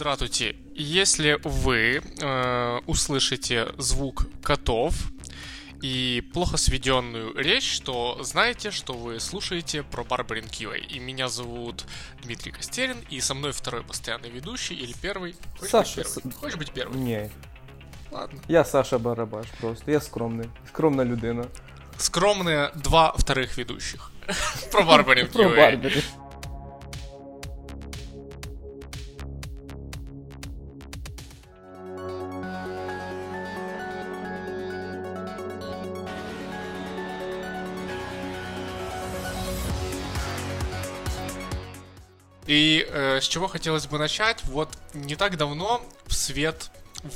Здравствуйте. Если вы э, услышите звук котов и плохо сведенную речь, то знаете, что вы слушаете про Барбарин Кьюэй. И меня зовут Дмитрий Костерин, и со мной второй постоянный ведущий или первый. Хочешь Саша, быть первый? Хочешь быть первый? Ні. Ладно. Я Саша Барабаш просто. Я скромний. Скромна людина. Скромные два вторых ведущих. Про Барбарин Про с чего хотелось бы начать? Вот не так давно в свет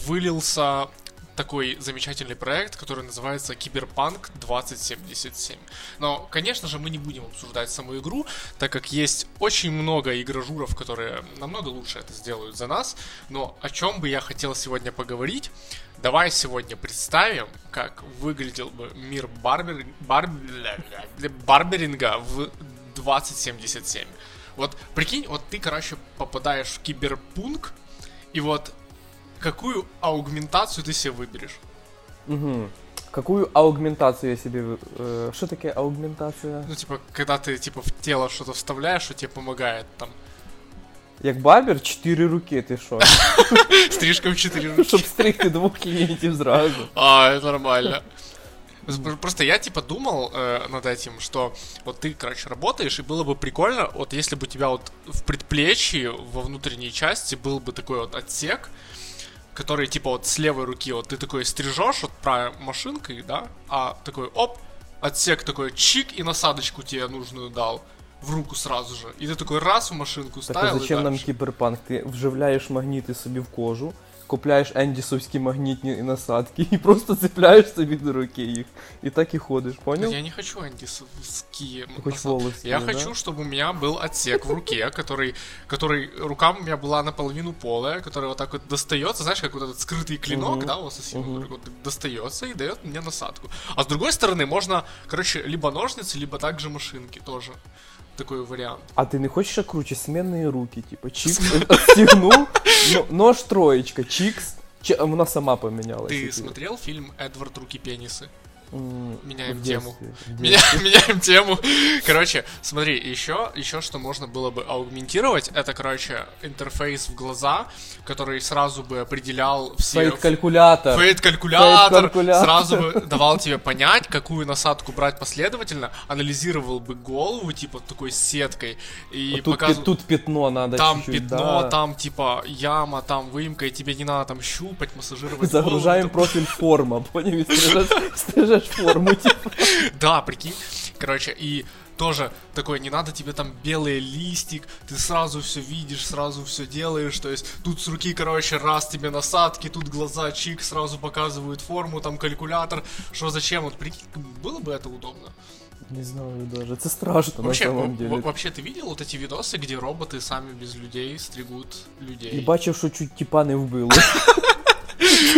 вылился такой замечательный проект, который называется Киберпанк 2077. Но, конечно же, мы не будем обсуждать саму игру, так как есть очень много игражуров, которые намного лучше это сделают за нас. Но о чем бы я хотел сегодня поговорить? Давай сегодня представим, как выглядел бы мир барбер... бар- барберинга в 2077. Вот прикинь, вот ты, короче, попадаешь в киберпунк, и вот какую аугментацию ты себе выберешь? Угу. Какую аугментацию я себе... вы- э, Що таке аугментація? Ну, типа, когда ты, типа, в тело что-то вставляешь, что тебе помогает, там, Як барбер, чотири руки, ти що? стрижка в 4 руки. Щоб стригти двох клієнтів зразу. А, это нормально. Пр- Просто я типа думал э, над этим, что вот ты, короче, работаешь, и было бы прикольно, вот если бы у тебя вот в предплечье, во внутренней части был бы такой вот отсек, который типа вот с левой руки, вот ты такой стрижешь вот правой машинкой, да, а такой оп, отсек такой чик и насадочку тебе нужную дал в руку сразу же. И ты такой раз в машинку Так ставил а и зачем нам дальше. кіберпанк? Ти вживляєш магніти собі в кожу, купляєш ендісовські магнітні насадки і просто цепляєш собі до руки їх. І так і ходиш, Да понял? Я не хочу антисовские Ты хочешь волосы, Я да? хочу, чтобы у меня был отсек в руке, который, который рука у меня была наполовину полая, который вот так вот достается, знаешь, как вот этот скрытый клинок, Мгм. да, у ассасина, Мгм. который вот достается и дает мне насадку. А с другой стороны, можно, короче, либо ножницы, либо также машинки тоже. Такой вариант. А ти не хочеш ще круче сменні руки, типу, чікс, отстегнув, но- нож троєчка, чікс, чи а вона сама помінялася. Ты типу. смотрел фильм «Эдвард. Руки пенисы»? Меняем тему. Меня, меняем тему. Короче, смотри, еще, еще что можно было бы аугментировать, это, короче, интерфейс в глаза, который сразу бы определял все... Фейт-калькулятор. Фейт-калькулятор Фейт-калькулятор. сразу бы давал тебе понять, какую насадку брать последовательно, анализировал бы голову, типа, такой сеткой, и Тут, показывал... тут пятно надо Там чуть-чуть, пятно, да. там типа яма, там выемка, и тебе не надо там щупать, массажировать. Загружаем голову, профиль форма, понял? Стрижешь форму, типа. Да, прикинь. Короче, и тоже такой, не надо тебе там белый листик, ты сразу все видишь, сразу все делаешь, то есть тут с руки, короче, раз тебе насадки, тут глаза чик, сразу показывают форму, там калькулятор, что зачем, вот прикинь, было бы это удобно. Не знаю даже, это страшно Вообще, на самом деле. во- вообще, ты видел вот эти видосы, где роботы сами без людей стригут людей? І бачив, що чуть тіпа не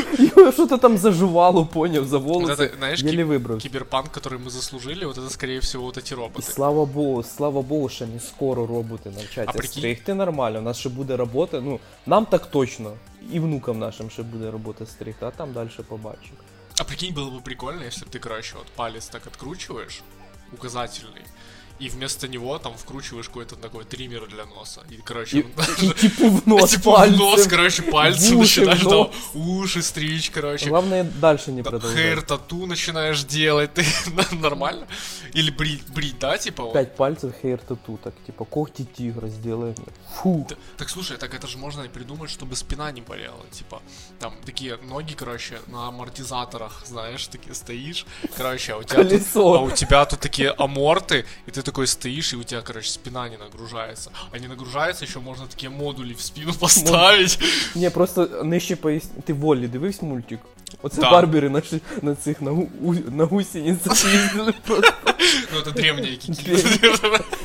вбило. Його що-то там заживало, поняв, за Вот волоси. это, знаешь, Єлі ки- вибрав. киберпанк, который мы заслужили, вот это, скорее всего, вот эти І роботы. слава Богу, слава Богу, що не скоро роботи А навчаться прикинь- стригти нормально. У нас ще буде робота. Ну, нам так точно. І внукам нашим ще буде робота стригти, а там далі побачимо. А прикинь, было бы прикольно, если бы ты, короче, вот палец так откручиваешь, указательный, и вместо него там вкручиваешь какой-то такой триммер для носа. И, короче, і типу в нос типа в нос, короче, пальцем в уши, начинаешь там уши стричь, короче. Главное дальше не продолжать. Хейр-тату начинаешь делать, ты нормально? Или брить, брить, да, типа? вот? Пять пальцев хейр тату, так типа когти тигра сделаем. Фу. Так слушай, так это же можно и придумать, чтобы спина не болела. Типа, там такие ноги, короче, на амортизаторах, знаешь, такие стоишь. Короче, а у тебя, тут, а у тебя тут такие аморты, и ты такой стоишь, и у тебя, короче, спина не нагружается. А не нагружается, еще можно такие модули в спину поставить. Не, просто нижче пояс... Ти волі дивився мультик? Оце Да. барбери на, ши- на цих на, гу- у- на гусеницях їздили просто. Ну, это древние кики.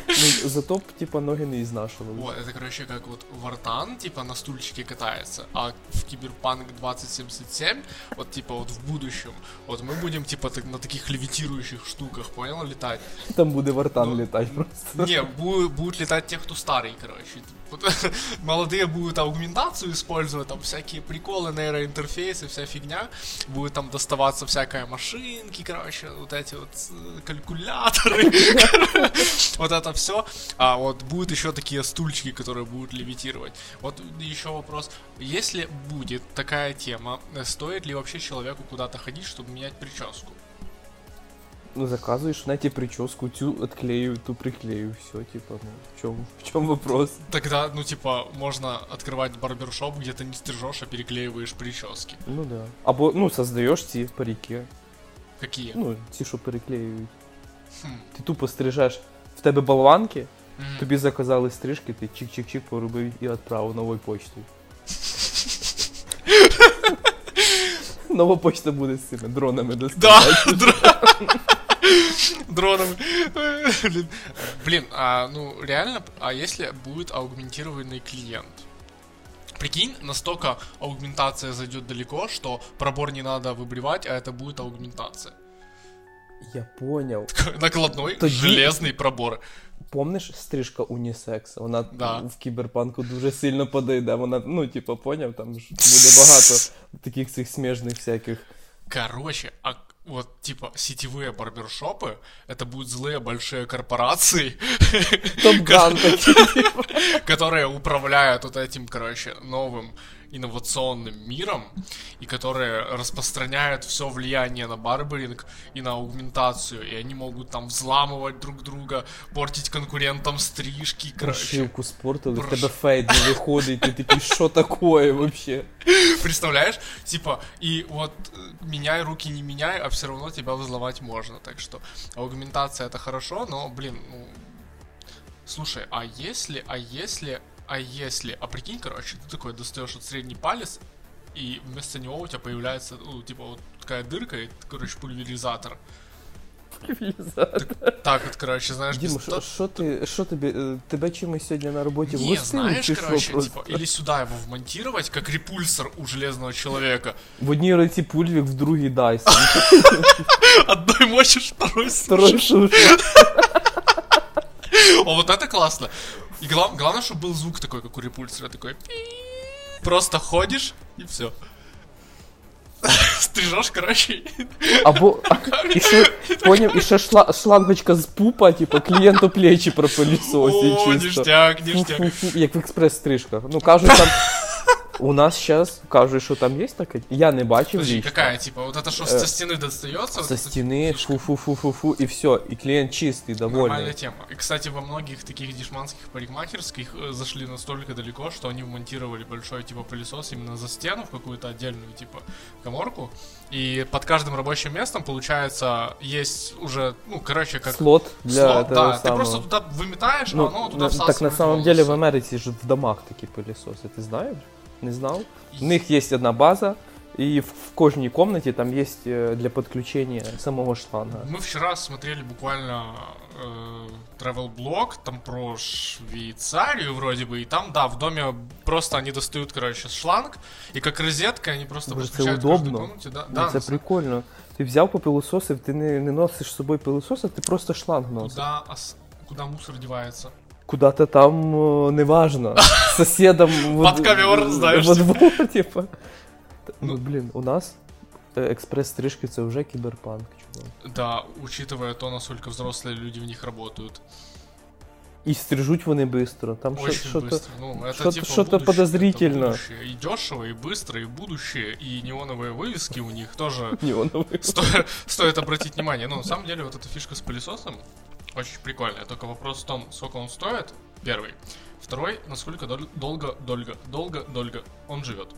Ну, зато б, типа, ноги не ізнашували. Вот, это, короче, как вот Вартан, типа, на стульчике катается, а в Киберпанк 2077, вот, типа, вот в будущем, вот мы будем, типа, так- на таких левитирующих штуках, понял, летать. Там буде вартан Ну, літати просто. Не, бу- будут летать те, кто старый, короче. Молодые будут аугментацию использовать, там всякие приколы, нейроинтерфейсы, вся фигня. Будет там доставаться всякая машинки, короче, вот эти вот э, калькуляторы. Вот это все. А вот будут еще такие стульчики, которые будут левитировать. Вот еще вопрос. Если будет такая тема, стоит ли вообще человеку куда-то ходить, чтобы менять прическу? Ну, заказуєш на ті прическу, цю отклею, ту приклею, все, типа, ну, в чому, в чому вопрос? Тогда, ну, типа, можно открывать барбершоп, где ты не стрижешь, а переклеиваешь прически. Ну да. Або, ну, создаєш ці паріки. Какие? Ну, ці, що переклеюють. Хм. Ти тупо стрижеш. В тебе болванки, Мгм. тобі заказали стрижки, ти чик-чик-чик поробив і відправив новою почтою. Нова почта буде з цими дронами Да, доставляти. дро- дроном. Блин. Блин, а ну реально, а если будет аугментированный клиент? Прикинь, настолько аугментация зайдет далеко, что пробор не надо выбривать, а это будет аугментация. Я поняв. Накладной Тоді- железный пробор. Помниш стрижка унісекс? Вона Да. в кіберпанку дуже сильно подойде. Вона, ну, типу, поняв, там ж буде багато таких цих сміжних всяких. Короче, а вот типа сетевые барбершопы, это будут злые большие корпорации, которые управляют вот этим, короче, новым инновационным миром, и которые распространяют все влияние на барберинг и на аугментацию, и они могут там взламывать друг друга, портить конкурентам стрижки, короче. Прошивку в Прош- тебе фейд не виходить, ти такий, що такое вообще? Представляешь? Типа, и вот э, меняй руки, не меняй, а все равно тебя взломать можно. Так что аугментация это хорошо, но, блин, ну... Слушай, а если, а если, а если... А прикинь, короче, ты такой достаешь вот средний палец, и вместо него у тебя появляется, ну, типа, вот такая дырка, и, короче, пульверизатор. Так вот, короче, знаешь, Діма, без- що, що ти, що тобі, е, тебе чимось сьогодні на роботі Не, вгостили, знаешь, чи що короче, просто? типа, или сюда его вмонтировать, как репульсор у железного человека. В одній руці пульвік, в другій Дайсон. Одной мочишь, второй Второй сушишь. шуш. О, вот это классно. И глав- главное, чтобы был звук такой, как у репульсера, такой. пи. Просто ходишь и все. Стрижешь, короче. Або, а, і ще, поняв, і ще шла, шлангочка з пупа, типу, клієнту плечі пропилісосить О, чисто. ништяк, ништяк. Фу-фу-фу, Як в експрес-стрижках. Ну, кажуть, там. У нас зараз кажуть, що там є таке. Я не бачив Подожди, лично. какая, типа, вот это что, Э, со стены достается? Со Вот это стіни, фу-фу-фу-фу-фу, і все. І клієнт чистий, Нормальная довольний. тема. И, кстати, во многих таких дешманских парикмахерских э, зашли настолько далеко, что они вмонтировали большой, типа, пылесос именно за стену в какую-то отдельную, типа, коморку. И под каждым рабочим местом, получается, есть уже, ну, короче, как Слот для слот, того да, ты самого. просто туда выметаешь, Ну, а оно туда на- всасывает так на самом деле в волосы. Америці ж в домах такі пилісоси, ти знаєш? Не знав? У них є одна база, і в, в кожній кімнаті там є е, для підключення самого шланга. Мы вчера смотрели буквально э, travel блог там про Швейцарию вроде бы, и там, да, в доме просто они достают, короче, шланг, и как розетка они просто Боже, це подключают в каждой удобно. комнате, да, Ну, да, це на самом- прикольно. Ти взяв попилососив, ти не, не носиш з собою пилососа, ти просто шланг носиш. Куда, ос- куда мусор девается? Куда-то там о, неважно. З сусідом во- Под ковер, знаєш, во типа. двор, типа. Та, Ну, Ну. блін, у нас е, експрес-стрижки це вже кіберпанк, чувак. Да, учитывая то, насколько взрослые люди в них работают. І стрижуть вони швидко. Там що, Очень що быстро. Ну, это что-то- типа что-то будущее, подозрительно. это будущее. И дешево, и быстро, и будущее, и неоновые вывески у них тоже неоновий. Стоит, стоит обратить внимание. Ну, на самом деле, вот эта фишка с пылесосом очень прикольная. Только вопрос в том, сколько он стоит. Первый. Второй, насколько дол- долго, долго, долго, долго он живет.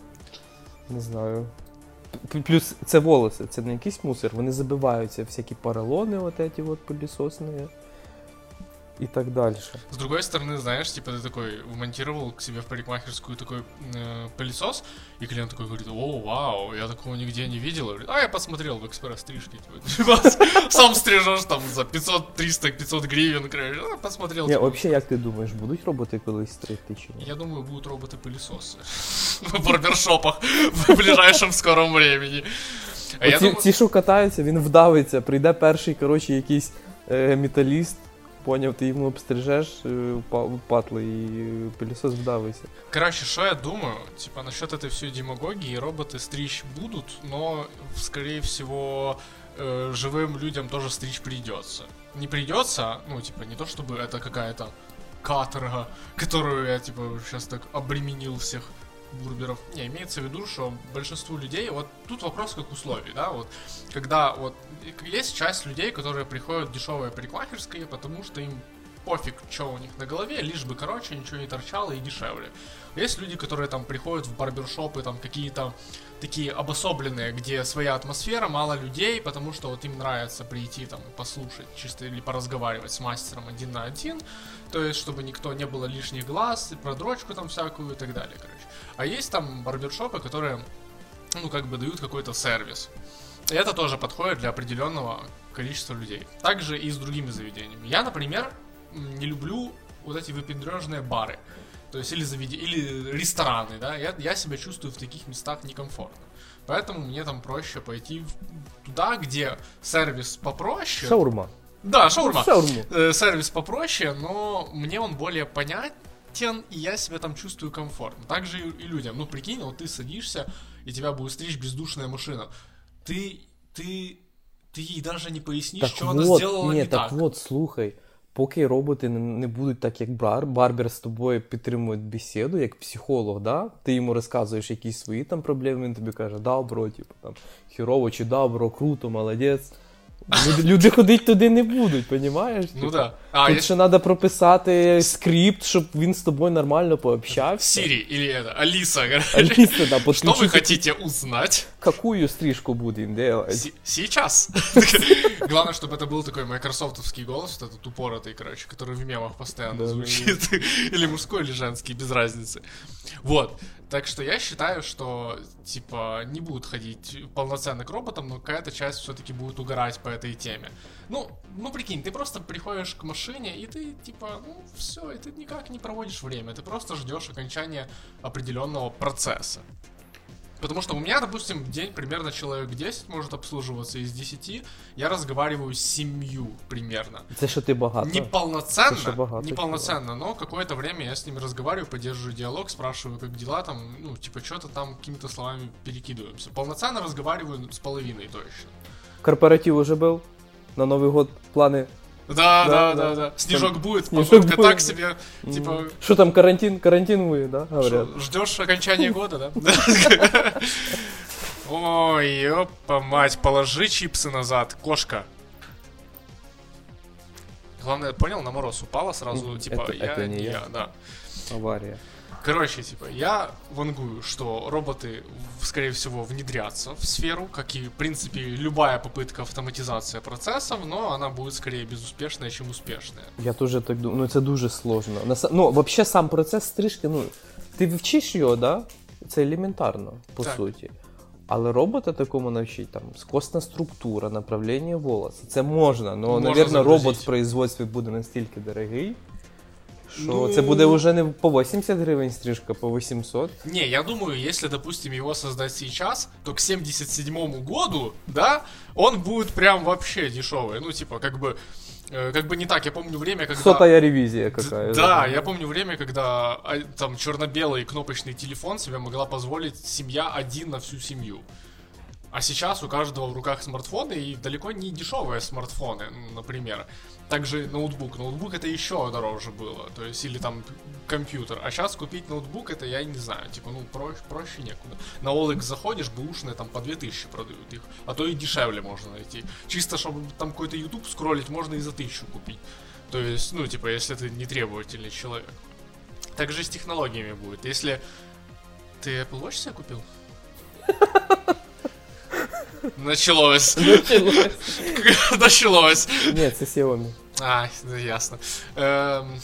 Не знаю. П- Плюс це волоси, це не якийсь мусор, вони забиваються, всякі поролони, от эти от пилісосні. и так дальше. С другой стороны, знаешь, типа ты такой вмонтировал к себе в парикмахерскую такой э, пылесос, и клиент такой говорит, о, вау, я такого нигде не видел. Говорит, а я посмотрел в экспресс-стрижке. Типа, сам стрижешь там за 500, 300, 500 гривен, короче, ну, посмотрел. Ні, типа. взагалі, як ти думаєш, будуть роботи колись стригти чи ні? Я думаю, будут роботы-пылесосы в барбершопах в ближайшем скором времени. А я Оці, думаю, ці, що катаються, він вдавиться, прийде перший, коротше, якийсь е, металіст, поняв, ти йому обстрижеш е, па- патли і е, пилісос вдавиться. Короче, что я думаю, типа насчет этой всей демагогии, роботы стричь будут, но, скорее всего, э, живым людям тоже стричь придется. Не придется, ну, типа, не то чтобы это какая-то каторга, которую я, типа, сейчас так обременил всех бургеров. Не, имеется в виду, что большинству людей, вот тут вопрос как условий, да, вот, когда вот есть часть людей, которые приходят в дешевые парикмахерские, потому что им пофиг, что у них на голове, лишь бы, короче, ничего не торчало и дешевле. Есть люди, которые там приходят в барбершопы, там какие-то такие обособленные, где своя атмосфера, мало людей, потому что вот им нравится прийти там послушать чисто или поразговаривать с мастером один на один, то есть чтобы никто не было лишних глаз, и про дрочку там всякую и так далее, короче. А есть там барбершопы, которые, ну, как бы дают какой-то сервис. И это тоже подходит для определенного количества людей. Также и с другими заведениями. Я, например, не люблю вот эти выпендрежные бары. То есть или заведи... или рестораны, да, я, я себя чувствую в таких местах некомфортно. Поэтому мне там проще пойти туда, где сервис попроще. Шаурма. Да, шаурма. Шаурму. Э, сервис попроще, но мне он более понятен, и я себя там чувствую комфортно. Также и, и людям. Ну, прикинь, вот ты садишься, и тебя будет стричь бездушная машина. Ты, ты, ты ей даже не пояснишь, Так что она от, сделала ні, не так, так. от, слухай. Поки роботи не, будуть так, як бар, барбер з тобою підтримує бесіду, як психолог, да? ти йому розказуєш якісь свої там проблеми, він тобі каже, да, бро, типу, там, хірово чи да, бро, круто, молодець. Люди, люди ходить туди не будуть, понімаєш? Ну Типу, да. А, Тут если ще треба прописати скрипт, щоб він з тобою нормально пообщався. Сири или это, Алиса, короче. Аліса, да, Что вы подключити, хотите узнать? какую стрижку будем делать? Си- Сейчас. Главное, чтобы это был такой майкрософтовский голос, вот этот упоротый, короче, который в мемах постоянно Да, да, звучит. Или мужской, или женский, без разницы. Вот. Так что я считаю, что, типа, не будут ходить полноценно к роботам, но какая-то часть все-таки будет угорать по этой теме. Ну, ну прикинь, ты просто приходишь к машине, и ты, типа, ну, все, и ты никак не проводишь время, ты просто ждешь окончания определенного процесса. Потому что у меня, допустим, в день примерно человек 10 может обслуживаться из 10. Я разговариваю с семью примерно. Це що ти багато. Не полноценно, Это ж богато, не полноценно, но какое-то время я с ними разговариваю, поддерживаю диалог, спрашиваю, как дела там, ну, типа, что-то там какими-то словами перекидываемся. Полноценно разговариваю с половиной точно. Корпоратив уже был? На Новый год планы? Да, Да, да, да. Снежок будет, погодка так себе, типа, Что там, карантин? Карантин вы, да? Ждешь окончания года, да? Ой, ёпа мать, положи чипсы назад, кошка. Главное, понял, на мороз упала сразу, типа, это- я это не не я. я, да. Авария. Короче, типа, я вангую, что роботы, в- скорее всего, внедрятся в сферу, как и, в принципе, любая попытка автоматизации процессов, но она будет скорее безуспешная, чем успешная. Я теж так думаю. Ну це дуже сложно. На са- Ну, взагалі сам процес стрижки, ну, ти вчиш його, да? Це елементарно, по Так. суті. Але робота такому навчить, там, скосна структура, направлення волоса. Це можна, але, Можна навірно, загрузити. робот в производстві буде настільки дорогий, що Ну- це буде вже не по 80 гривень стрижка, по 800. Не, я думаю, если, допустим, его создать сейчас, то к 77 году, да, он будет прям вообще дешевый. Ну, типа, как бы, э, как бы не так. Я помню время, когда... Сотая ревізія Д- какая. Да, я помню время, когда а, там черно-белый кнопочный телефон себе могла позволить семья один на всю семью. А сейчас у каждого в руках смартфоны и далеко не дешевые смартфоны, например. Также ноутбук. Ноутбук это еще дороже было. То есть, или там компьютер. А сейчас купить ноутбук это я не знаю. Типа, ну, проще, проще некуда. На OLX заходишь, бэушные там по 2000 продают их. А то и дешевле можно найти. Чисто, чтобы там какой-то YouTube скроллить, можно и за 1000 купить. То есть, ну, типа, если ты не требовательный человек. Так же и с технологиями будет. Если ты Apple Watch себе купил? Началось. Началось. Ні, це Xiaomi. А, ну, ясно. Эм,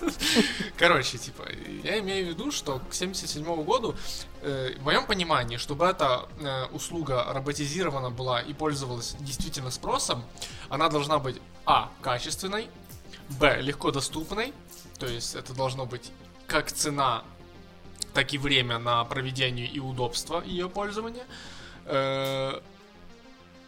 короче, типа, я имею в виду, что к 77 году, э, в моем понимании, чтобы эта э, услуга роботизирована была и пользовалась действительно спросом, она должна быть, а, качественной, б, легко доступной, то есть это должно быть как цена, так и время на проведение и удобство ее пользования. Э,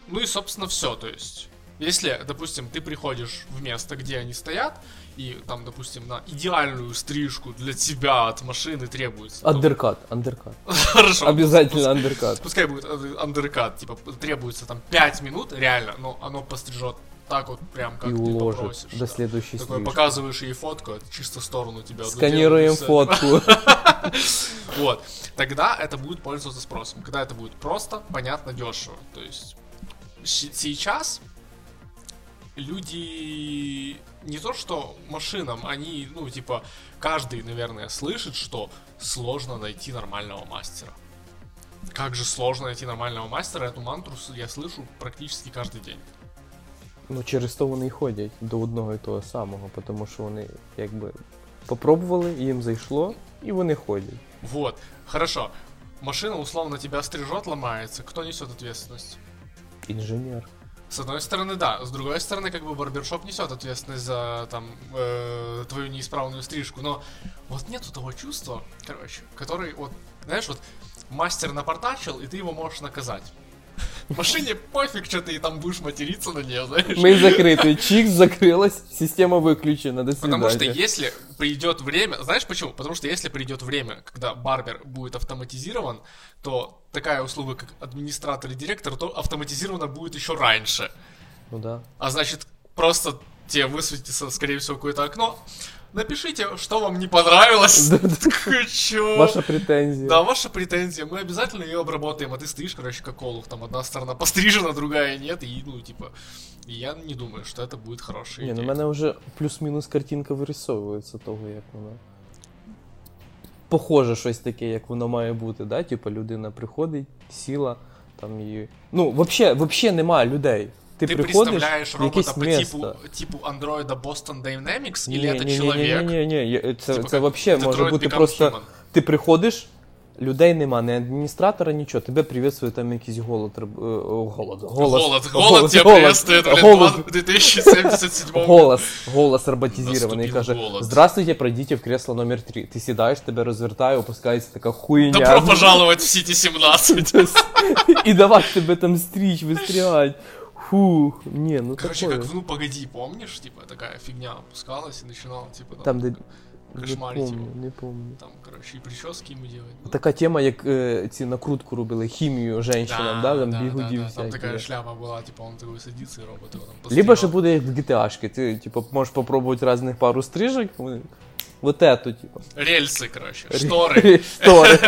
ну и, собственно, все, то есть если, допустим, ты приходишь в место, где они стоят, и там, допустим, на идеальную стрижку для тебя от машины требуется... Андеркат, андеркат. Хорошо. Обязательно андеркат. Пускай будет андеркат, типа, требуется там 5 минут, реально, но оно пострижет так вот прям, как и ты уложит попросишь. до да. следующей Такой, стрижки. показываешь ей фотку, это чисто сторону тебя. Сканируем фотку. Вот. Тогда это будет пользоваться спросом. Когда это будет просто, понятно, дешево. То есть сейчас люди не то что машинам, они, ну, типа, каждый, наверное, слышит, что сложно найти нормального мастера. Как же сложно найти нормального мастера, эту мантру с- я слышу практически каждый день. Ну, через то вони і ходять до одного і того самого, тому що вони якби попробували, їм зайшло, і вони ходять. Вот, хорошо. Машина условно тебя стрижет, ломается. Кто несет ответственность? Інженер. С одной стороны, да. С другой стороны, как бы барбершоп несет ответственность за там э, твою неисправную стрижку. Но вот нету того чувства, короче, который вот, знаешь, вот мастер напортачил, и ты его можешь наказать. Машине пофиг, что ты там будешь материться на нее, знаешь. Ми закриті, чик закрилась, система виключена, до свидания. Потому что если придет время, знаешь почему? Потому что если придет время, когда барбер будет автоматизирован, то такая услуга, как администратор и директор, то автоматизирована будет еще раньше. Ну да. А значит, просто тебе высветится, скорее всего, какое-то окно. Напишите, что вам не понравилось. Такой, чё? Ваша претензія. Да, ваша претензия. Мы обязательно ее обработаем, а ты стоишь, короче, как олух. Там одна сторона пострижена, другая нет. И, ну, типа, и я не думаю, что это будет хорошей Ні, ну в идеей. мене вже плюс-мінус картинка вирисовується того, як воно. Похоже, щось таке, як воно має бути, да? Типа людина приходить, сіла, там її. Ну, взагалі, вообще немає людей. Ти, Ты приходиш представляешь в робота якесь по місто. типу, типу андроида Boston Dynamics, Ні, или это ні, ні, человек? Ні, ні, ні, ні, це, Типа це как взагалі може Detroit бути Become просто. Human. Ти приходиш, людей нема, не адміністратора, нічого. Тебе приветствує там якийсь голод. роб- е, о, Голод. Голос. Голод, голод тебя голос, приветствует, блин, голос. в 2077 Голос, голос роботизирований Наступил каже: голод. Здравствуйте, пройдите в кресло номер 3. Ти сідаєш, тебе розвертає, опускається така хуйня. Добро пожаловать в Сити 17. І давай тебе там стріч, вистрілять. Фух, ні, ну Короче, такое. как в «Ну, погоди», помнишь? Типа, такая фигня опускалась и начинала, типа, Там, де... Не кошмарить помню, его. не помню. Там, короче, и прически ему делать. Ну, Така тема, як е, ці накрутку робили, хімію женщинам, да, там бігуді да, всякі. Там такая да. шляпа была, типа, он такой садится, и робот его там Либо постригал. же буде як в GTA-шки, ти, типу, можеш попробувати різних пару стрижок, вони- вот эту, типа. Рельсы, короче, шторы, Шторы.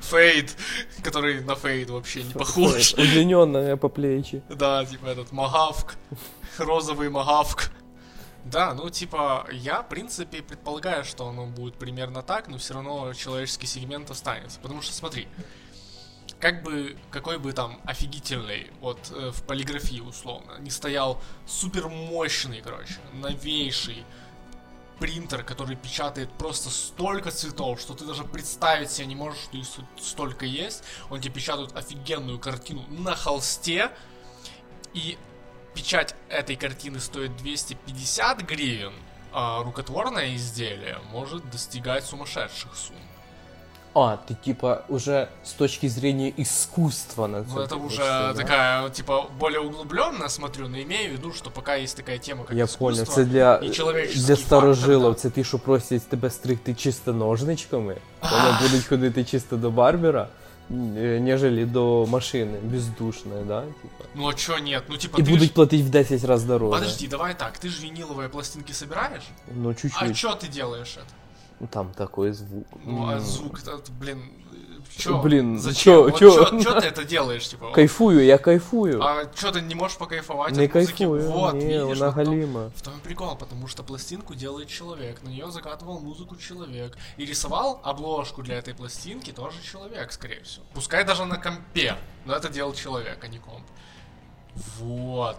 фейд, который на фейд вообще не похож. Удлиненная по плечи. Да, типа этот магавк, розовый магавк. Да, ну типа, я, в принципе, предполагаю, что оно будет примерно так, но все равно человеческий сегмент останется. Потому что, смотри, как бы, какой бы там офигительный, вот э, в полиграфии условно, не стоял супер мощный, короче, новейший принтер, который печатает просто столько цветов, что ты даже представить себе не можешь, что их столько есть. Он тебе печатает офигенную картину на холсте, и печать этой картины стоит 250 гривен, а рукотворное изделие может достигать сумасшедших сумм А, ты типа уже с точки зрения искусства на Ну, это смотришь, уже да? такая, типа, более углубленно смотрю, но имею в виду, что пока есть такая тема, как Я искусство, понял, це для, і человеческий для фактор, старожилов, да. це ті, що просять тебе стригти чисто ножничками, вони будуть ходити чисто до барбера, е, нежели до машини, бездушної, да? Типа. Ну а чё нет? Ну типа І ты будуть ж- платити в 10 разів дороже. Подожди, давай так, ты же виниловые пластинки собираешь? Ну, А чуть-чуть. чё ты делаешь это? Там такой звук. Ну, а звук, блин, чё? Блин, зачем? чё- Вот чё? чё- чё ты это делаешь, типа? вот? Кайфую, я кайфую. А чё ты не можешь покайфовать не от музыки? кайфую, Вот, ні, видишь, вона вот в том- галіма. В том и прикол, потому что пластинку делает человек, на нее закатывал музыку человек. И рисовал обложку для этой пластинки тоже человек, скорее всего. Пускай даже на компе, но это делал человек, а не комп. Вот.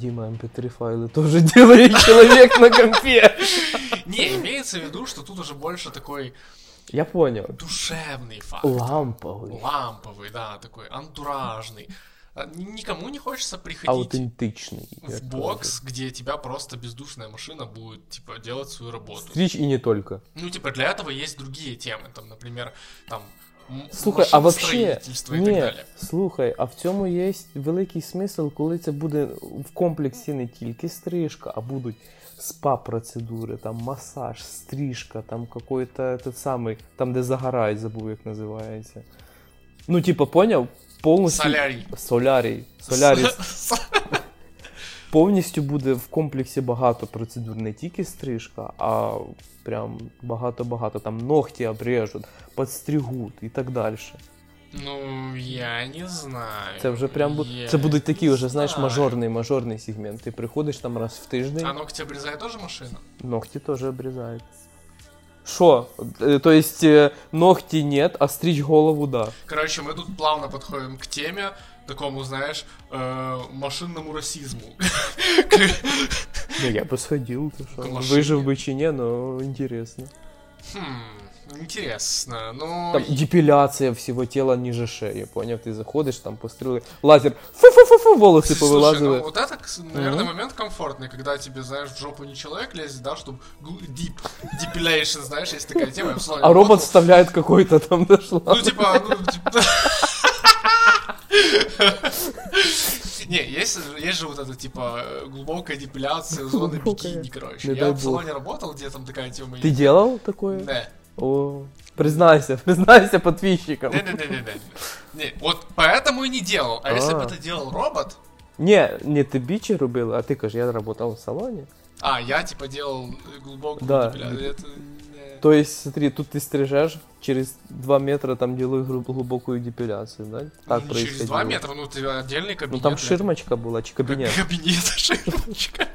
Дима, mp3 файлы тоже делает человек на компе. Не, имеется в виду, что тут уже больше такой Я понял. душевный факт. Ламповый, Ламповый, да, такой антуражный. А, ни- Никому не хочется приходить аутентичный. я в бокс, где тебя просто бездушная машина будет, типа, делать свою работу. скажу. Стричь и не только. Ну, типа, для этого есть другие темы, там, например, там, м- Слухай, а вообще, машиностроительство і так ні, далі. слухай, а в цьому є великий смисл, коли це буде в комплексі не тільки стрижка, а будуть спа-процедури, там масаж, стрижка, там какой-то этот самий, там де загорають, забув, як називається. Ну, типа, поняв? Повністю. Солярій. Солярій. Солярій. Повністю буде в комплексі багато процедур, не тільки стрижка, а прям багато-багато. Там ногті обрежуть, підстригуть і так далі. Ну, я не знаю. Це вже прям бу- Я це будуть такі не вже, знаєш, знаю. мажорний, мажорний сегмент. Ти приходиш там раз в тиждень, А ногти обрезает тоже машина? ногті теж обрізають. Що? Е, То есть е, ногті нет, а стричь голову да. Короче, мы тут плавно подходим к теме, такому, знаешь, э, машинному расизму. Ну я би сходив, то що. К машині. Вижив би чи ні, ну інтересно. Хм, интересно. Ну, Там депиляция всего тела ниже шеи, понял? Ты заходишь, там пострелы, лазер, фу-фу-фу-фу, волосы Слушай, повылазывают. ну вот это, наверное, Мгм. момент комфортный, когда тебе, знаешь, в жопу не человек лезет, да, чтобы deep, depilation, знаешь, есть такая тема, я в салоне А робот вставляет какой-то там дошла. Ну, типа, ну, типа... Не, есть, есть же вот это, типа, глубокая депиляция зоны Глубокая. бикини, короче. Не Я в салоне работал, где там такая тема Ты делал такое? Не. О, признайся, признайся подписчикам. Не-не-не-не-не. Не, вот поэтому и не делал. А если бы А. это делал робот, Не, не тобі чи робили, а ти кажеш, я работал в салоне. а, я, типа, делал э, глубокую Да. депиляцию, это... То есть, смотри, тут ты стрижешь, через 2 метра там делаю глубокую депиляцию, да? Так Ну, Через происходило. 2 метра, ну, ты отдельный кабинет. Ну там ширмочка была, чи кабинет. Кабинет, ширмочка.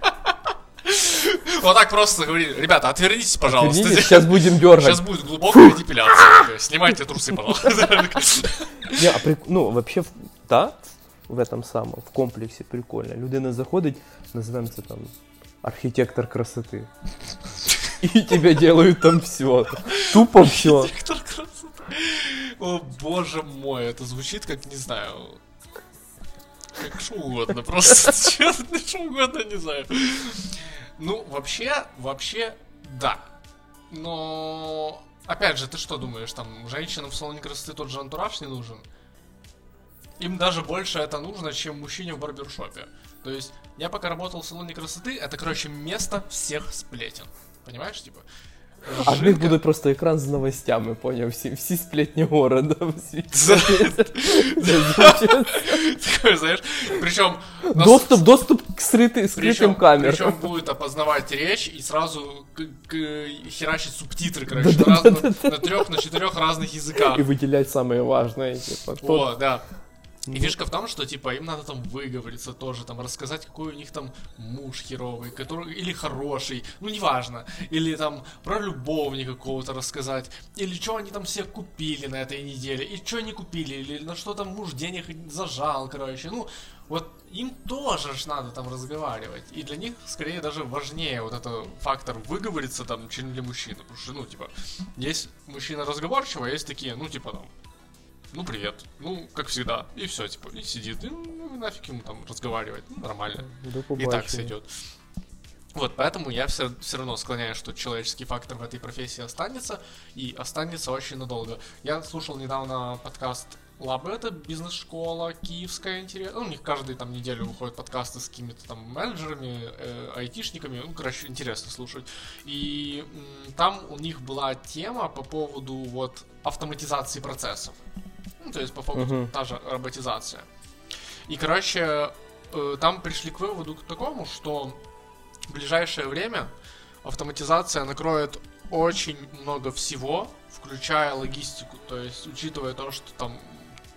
Вот так просто говори, ребята, отвернитесь, пожалуйста. Видите, сейчас будем дергать. Сейчас будет глубокая депиляция. Снимайте трусы, пожалуйста. Не, а прик... ну, вообще, в- да, в этом самом, в комплексі прикольно. Людина заходить, називаємо це там архітектор красоти. І тебе делают там все. Тупо все. Архитектор красоты. О, боже мой, это звучит как, не знаю, как что угодно, просто честно, что угодно, не знаю. Ну, вообще, вообще, да. Но, опять же, ты что думаешь, там, женщинам в салоне красоты тот же антураж не нужен? Им даже больше это нужно, чем мужчине в барбершопе. То есть, я пока работал в салоне красоты, это, короче, место всех сплетен. Понимаешь, типа? э, А в них Жинка- буде просто екран з новостями, поняв? Всі, всі сплетні города. Всі... Такой, знаешь, причем доступ, доступ к скрыты, скрытым камерам. Причем будет опознавать речь и сразу к- к- херачить субтитры, короче, на, раз- на- на трех, на четырех разных языках. И выделять самые важные. Типа, тот- О, да. И фишка в том, что типа им надо там выговориться тоже, там рассказать, какой у них там муж херовый, который или хороший, ну неважно, или там про любовника какого-то рассказать, или что они там все купили на этой неделе, и что не купили, или на что там муж денег зажал, короче, ну вот им тоже ж надо там разговаривать, и для них скорее даже важнее вот это фактор выговориться там, чем для мужчины, потому что ну типа есть мужчина разговорчивый, а есть такие, ну типа там ну привет, ну как всегда, и все, типа, и сидит, и ну, нафиг ему там разговаривать, ну, нормально, и так сойдет. Вот, поэтому я все, все равно склоняюсь, что человеческий фактор в этой профессии останется, и останется очень надолго. Я слушал недавно подкаст Лабы, это бизнес-школа киевская, интересная. Ну, у них каждую там неделю выходят подкасты с какими-то там менеджерами, э, айтишниками. Ну, короче, интересно слушать. И м, там у них была тема по поводу вот автоматизации процессов. Ну, то есть по поводу Мгм. та же роботизация. И, короче, э, там пришли к выводу к такому, что в ближайшее время автоматизация накроет очень много всего, включая логистику. То есть, учитывая то, что там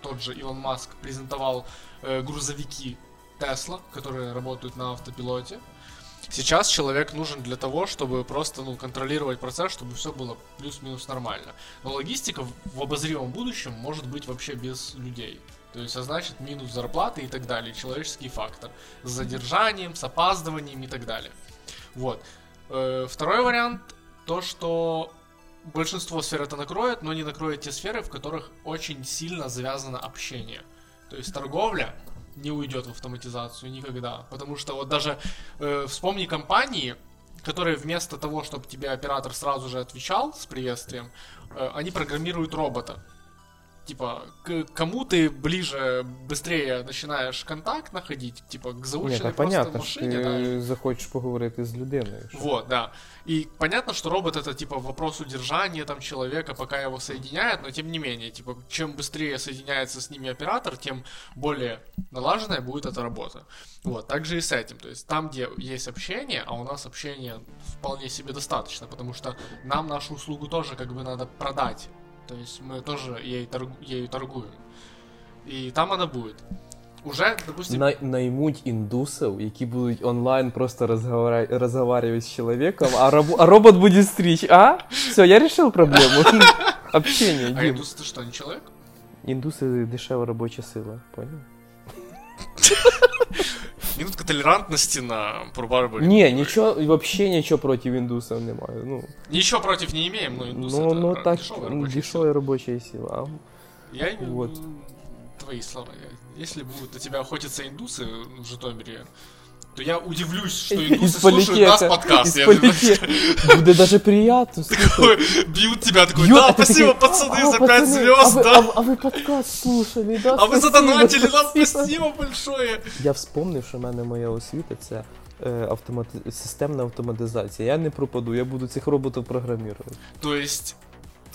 тот же Илон Маск презентовал э, грузовики Тесла, которые работают на автопилоте. Сейчас человек нужен для того, чтобы просто ну, контролировать процесс, чтобы все было плюс-минус нормально. Но логистика в- обозримом будущем может быть вообще без людей. То есть, а значит, минус зарплаты и так далее, человеческий фактор. С задержанием, с опаздыванием и так далее. Вот. Э, второй вариант, то, что большинство сфер это накроет, но не накроет те сферы, в которых очень сильно завязано общение. То есть торговля не уйдет в автоматизацию никогда. Потому что вот даже э, вспомни компании, которые вместо того, чтобы тебе оператор сразу же отвечал с приветствием, э, они программируют робота типа, к кому ты ближе, быстрее начинаешь контакт находить, типа, к заученной Ні, та просто понятно, машине, що да? ти захочеш поговорити з людиною. що- Вот, да. И понятно, что робот это типа вопрос удержания там человека, пока его соединяет, но тем не менее, типа, чем быстрее соединяется с ними оператор, тем более налаженная будет эта работа. Вот, так же и с этим. То есть там, где есть общение, а у нас общения вполне себе достаточно, потому что нам нашу услугу тоже как бы надо продать. То есть мы тоже ей торгу- ею торгуем. И там она будет. Уже, допустим, Най- наймуть індусів, які будуть онлайн просто розговаря- розговаривати з чоловіком, а, роб- а робот буде стріч. А? Все, я решил проблему. Общение, а Дим. индус ты что, не человек? Індуси дешева робоча сила, понял? Минутка толерантности на Пурбарбаре. Ні, нічого, вообще нічого проти індусів немає. Ну, Ничего против не имеем, но индус ну, это ну ра- так, дешевая рабочая дешева робоча сила. А сила. Я и- Вот. твои слова. Я- Если будут на тебя охотиться индусы в Житомире, то я удивлюсь, что индусы Із слушают нас політека, подкаст. із Я політека. Буде даже приятно, слухай. такой, бьют тебя, такой, Ё, да, это спасибо, такие, пацаны, «А, за пацаны, 5 звезд, а вы, да. а, а вы подкаст слушали, да? А вы спасибо, задонатили нам, спасибо. спасибо большое. Я вспомнив, що в мене моя освіта це е, автомати... системна автоматизація. Я не пропаду, я буду цих роботів програмувати. То есть,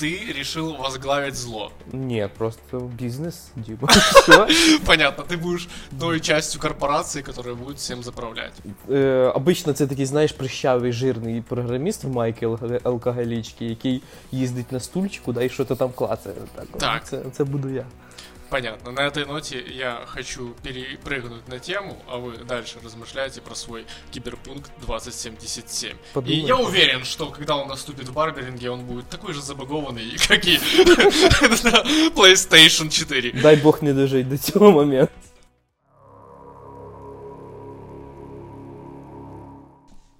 ты решил возглавить зло. Ні, просто бізнес, Діма. Все. Понятно, ты будешь той частью корпорации, которая будет всем заправлять. Е, обично це такий, знаєш, прищавий жирний програміст в майки ЛК- алкоголічки, який їздить на стульчику, да, і що-то там клацає. Так, от. Так. Це, це буду я. Понятно. На этой ноте я хочу перепрыгнуть на тему, а вы дальше размышляйте про свой киберпункт 2077. Подумай. И я уверен, что когда он наступит в Барберинге, он будет такой же забагованный, как и на PlayStation 4. Дай Бог не дожить до цього моменту.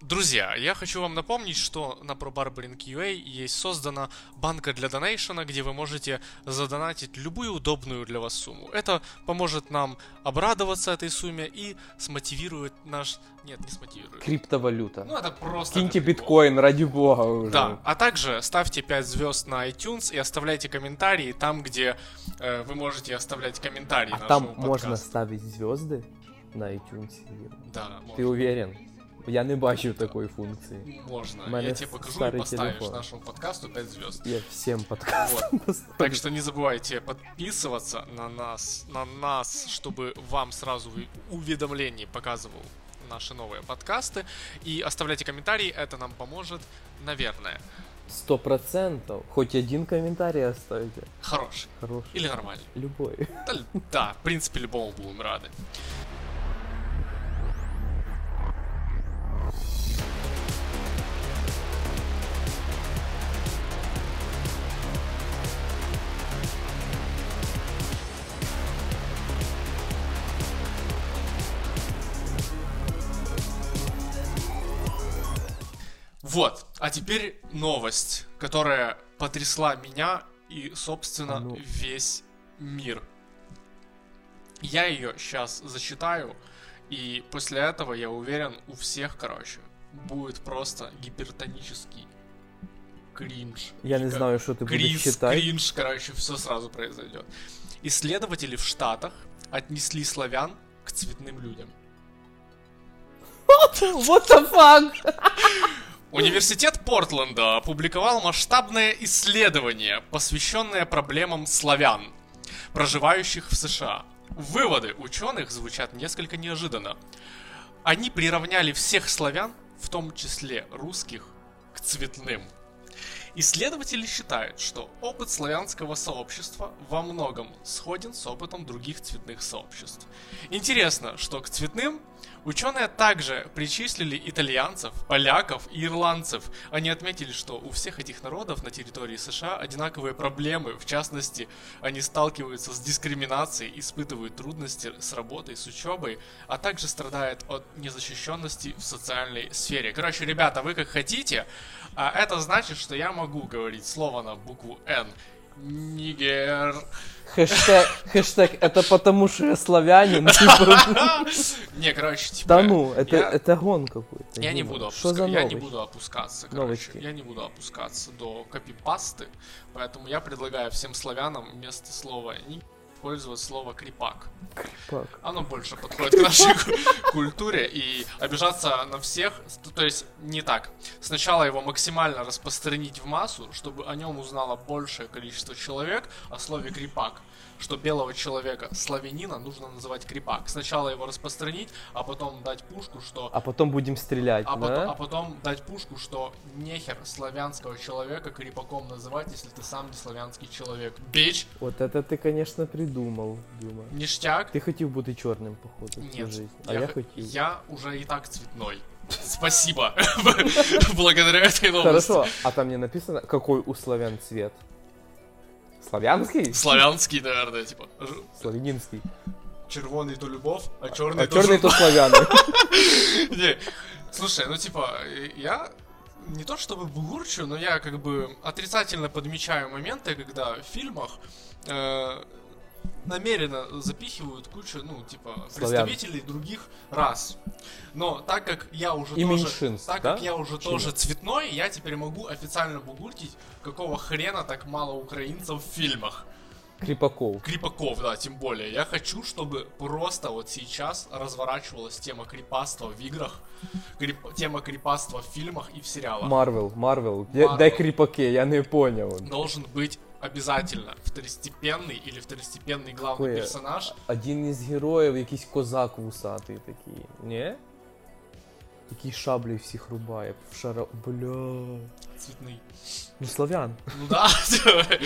Друзья, я хочу вам напомнить, что на ProBarbering.ua есть создана банка для донейшена, где вы можете задонатить любую удобную для вас сумму. Это поможет нам обрадоваться этой сумме и смотивирует наш... Нет, не смотивирует. Криптовалюта. Ну, это просто... Киньте биткоин, ради бога уже. Да, а также ставьте 5 звезд на iTunes и оставляйте комментарии там, где э, вы можете оставлять комментарии А там подкасту. можна ставити звезди на iTunes. Да, Ти можно. уверен? Я не бачив такої функції. Можно. У меня Я тебе покажу и старый поставишь телефон. нашему подкасту 5 звезд. Я всім подкастам поставлю. Так что не забывайте подписываться на нас, на нас, чтобы вам сразу в уведомлении показывал наши новые подкасты. И оставляйте комментарии, это нам поможет, наверное. Сто процентов. Хоть один комментарий оставите. Хороший Хороший. или нормальный. Любой. Да, да, в принципе, любому будем рады. Вот, а теперь новость, которая потрясла меня и, собственно, А ну. весь мир. Я ее сейчас зачитаю, и после этого, я уверен, у всех, короче, будет просто гипертонический кринж. Я не знаю, ти будеш Криз, читати. кринж, короче, все сразу произойдет. Исследователи в Штатах отнесли славян к цветным людям. What the fuck? Университет Портленда опубликовал масштабное исследование, посвященное проблемам славян, проживающих в США. Выводы ученых звучат несколько неожиданно. Они приравняли всех славян, в том числе русских, к цветным. Исследователи считают, что опыт славянского сообщества во многом сходен с опытом других цветных сообществ. Интересно, что к цветным Ученые также причислили итальянцев, поляков и ирландцев. Они отметили, что у всех этих народов на территории США одинаковые проблемы. В частности, они сталкиваются с дискриминацией, испытывают трудности с работой, с учебой, а также страдают от незащищенности в социальной сфере. Короче, ребята, вы как хотите, а это значит, что я могу говорить слово на букву N. Нигер. Хэштег, хэштег, это потому что я славянин. типа. Не, короче, типа... Да ну, это, это гон какой-то. Я не буду, Что опуска- за я не буду опускаться, короче. Я не буду опускаться до копипасты, поэтому я предлагаю всем славянам вместо слова использовать слово крипак. Пак. Оно больше подходит к нашей ку- культуре и обижаться на всех, то есть не так. Сначала его максимально распространить в массу, чтобы о нем узнало большее количество человек о слове крипак. Что белого человека, славянина, нужно называть крипак. Сначала его распространить, а потом дать пушку, что А потом будем стрелять, а, да? потом, а потом дать пушку, что нехер славянского человека крепаком называть, если ты сам не славянский человек. Бич, Вот это ты, конечно, придумал, Дима. ништяк. Ти хотів бути чорним, походу, Нет, жизнь. А я, х- хотів. я уже и так цветной. Спасибо. Благодаря этой новости. Хорошо, а там не написано, какой у славян цвет? Славянский? Славянский, наверное, типа. Славянинский. Червоный то любовь, а черный А то черный то. Не, Слушай, ну типа, я не то чтобы бугурчу, но я как бы отрицательно подмечаю моменты, когда в фильмах э, намеренно запихивают кучу, ну, типа, Славян. представителей других рас. Но так как я уже И тоже, так да? как я уже Чего? тоже цветной, я теперь могу официально бугуртить, какого хрена так мало украинцев в фильмах. Кріпаков. Крипаков, да, тем более. Я хочу, чтобы просто вот сейчас разворачивалась тема крипаства в играх, крип- тема крипаства в фильмах и в сериалах. Марвел, Марвел. Де кріпаки, я не поняв. Должен быть обязательно второстепенный или второстепенный главный Какое? персонаж. Один із героїв, якийсь козак вусатий такий. Ні? Який шаблі всіх рубає. В шара... Бля. Цветный. Ну, славян. Ну да.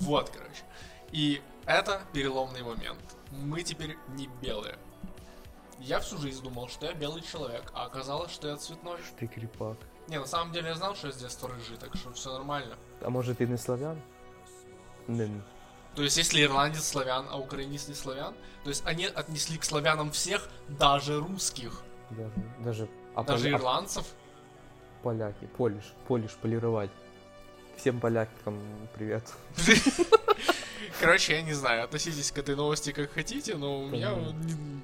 Вот, короче. И это переломный момент. Мы теперь не белые. Я всю жизнь думал, что я белый человек, а оказалось, что я цветной. Ти кріпак. Не, на самом деле я знал, что я с детства рыжий, так что все нормально. А може ти не славян? Не. То есть, если ирландец славян, а украинец не славян, то есть они отнесли к славянам всех, даже русских, Даже, даже, а, даже поля- а ирландцев. поляки, полиш, полиш, полировать. Всем полякам привет. Короче, я не знаю, относитесь к этой новости как хотите, но у меня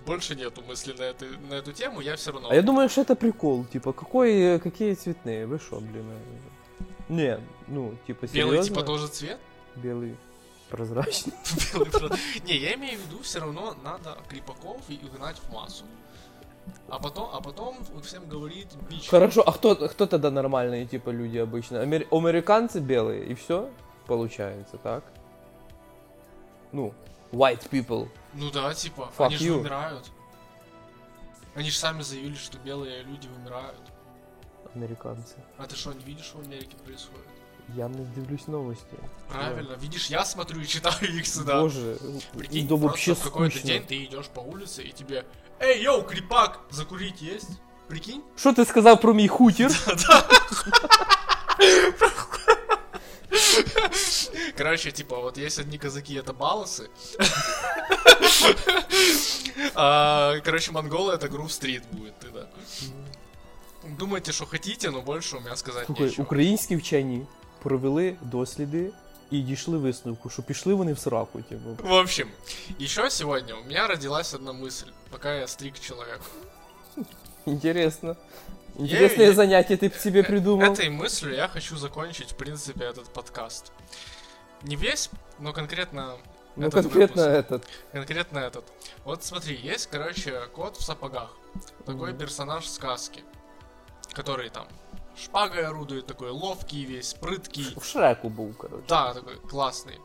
больше нету мысли на, этой, на эту тему, я все равно... А я думаю, что это прикол. Типа, какой, э, какие цветные? Вы шо, блин? э? Не, ну, типа, серьезно? Белый типа тоже цвет? Белый прозрачный. Не, я имею в виду, все равно надо крепаков и гнать в массу. А потом, а потом всем говорит бич. Хорошо, а кто, кто тогда нормальные, типа, люди обычно? Амер- Американцы белые, и все получается, так? Ну, white people. Ну да, типа, Fuck они же you. вымирают. Они же сами заявили, что белые люди вымирают. Американцы. А ты что, не видишь, что в Америке происходит? Я не дивлюсь новости. Правильно, видишь, я смотрю и читаю их сюда. Боже, Прикинь, да вообще в какой-то день ты идешь по улице и тебе Эй, йоу, крипак, закурить есть? Прикинь? Що ти сказав про мій хутір? Короче, типа, вот есть одни казаки, это баласы. А, Короче, монголы это Грув Стрит будет, ты да. Думайте, что хотите, но больше у меня сказать Слухай, нечего. українські вчені провели досліди і дійшли висновку, що пішли вони в сраку, типу. В общем, еще сегодня у меня родилась одна мысль, пока я стриг человека. Интересно. Интересное я- занятие ты себе придумал. Этой мыслью я хочу закончить, в принципе, этот подкаст. Не весь, но конкретно Ну, этот конкретно выпуск. этот. Конкретно этот. Вот смотри, есть, короче, кот в сапогах. Такой Мгм. персонаж сказки. Который там шпагой орудует, такой ловкий весь, прыткий. В Шреку був, коротше. Да, такой классный.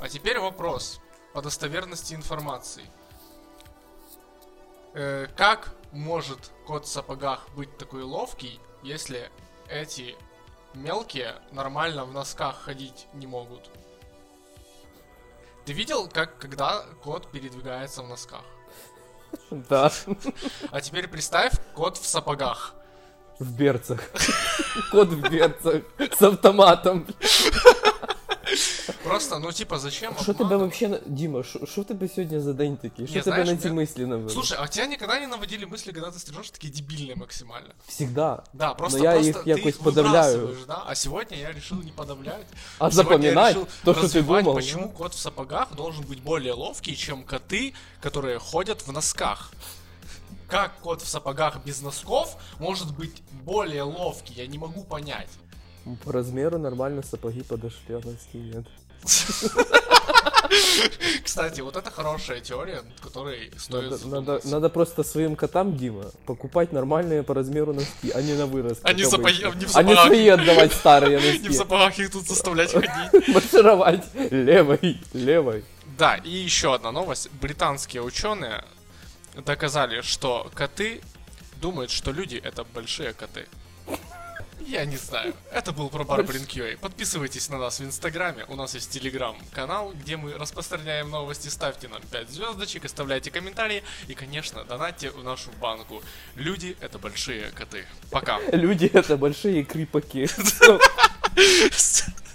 А теперь вопрос по достоверности информации. Э, как может кот в сапогах быть такой ловкий, если эти мелкие нормально в носках ходить не могут? Ты видел, как когда кот передвигается в носках? Да, А теперь представь кот в сапогах. в берцах. Кот в берцах с автоматом. Просто, ну типа, зачем Що тебе обманывать? вообще, на- Діма, що що в тебе сьогодні за день такий? Що Не, тебе знаєш, на ці я- мислі навели? Слушай, а тебя никогда не наводили мысли, когда ты стрижешь, такие дебильные максимально? Всегда. Да, просто, я просто їх ты якось их подавляю. выбрасываешь, да? А сегодня я решил не подавлять. А Сегодня я запоминать решил то, что ты развивать, думал. почему кот в сапогах должен быть более ловкий, чем коты, которые ходят в носках. Как кот в сапогах без носков может быть более ловкий? Я не могу понять. По размеру нормально сапоги подошли, а носки нет. Кстати, вот это хорошая теория, которой стоит Надо, надо, надо просто своим котам, Дима, покупать нормальные по размеру носки, а не на вырост. А не как сапоги- не в А сапогах. свои отдавать старые Не в носки. сапогах их тут заставлять ходить. Маршировать левой, левой. Да, и еще одна новость. Британские ученые доказали, что коты думают, что люди это большие коты. Я не знаю. Это был про Барбарин QA. Подписывайтесь на нас в Инстаграме. У нас есть Телеграм-канал, где мы распространяем новости. Ставьте нам 5 звездочек, оставляйте комментарии. И, конечно, донатьте в нашу банку. Люди — это большие коты. Пока. Люди это большие крипаки.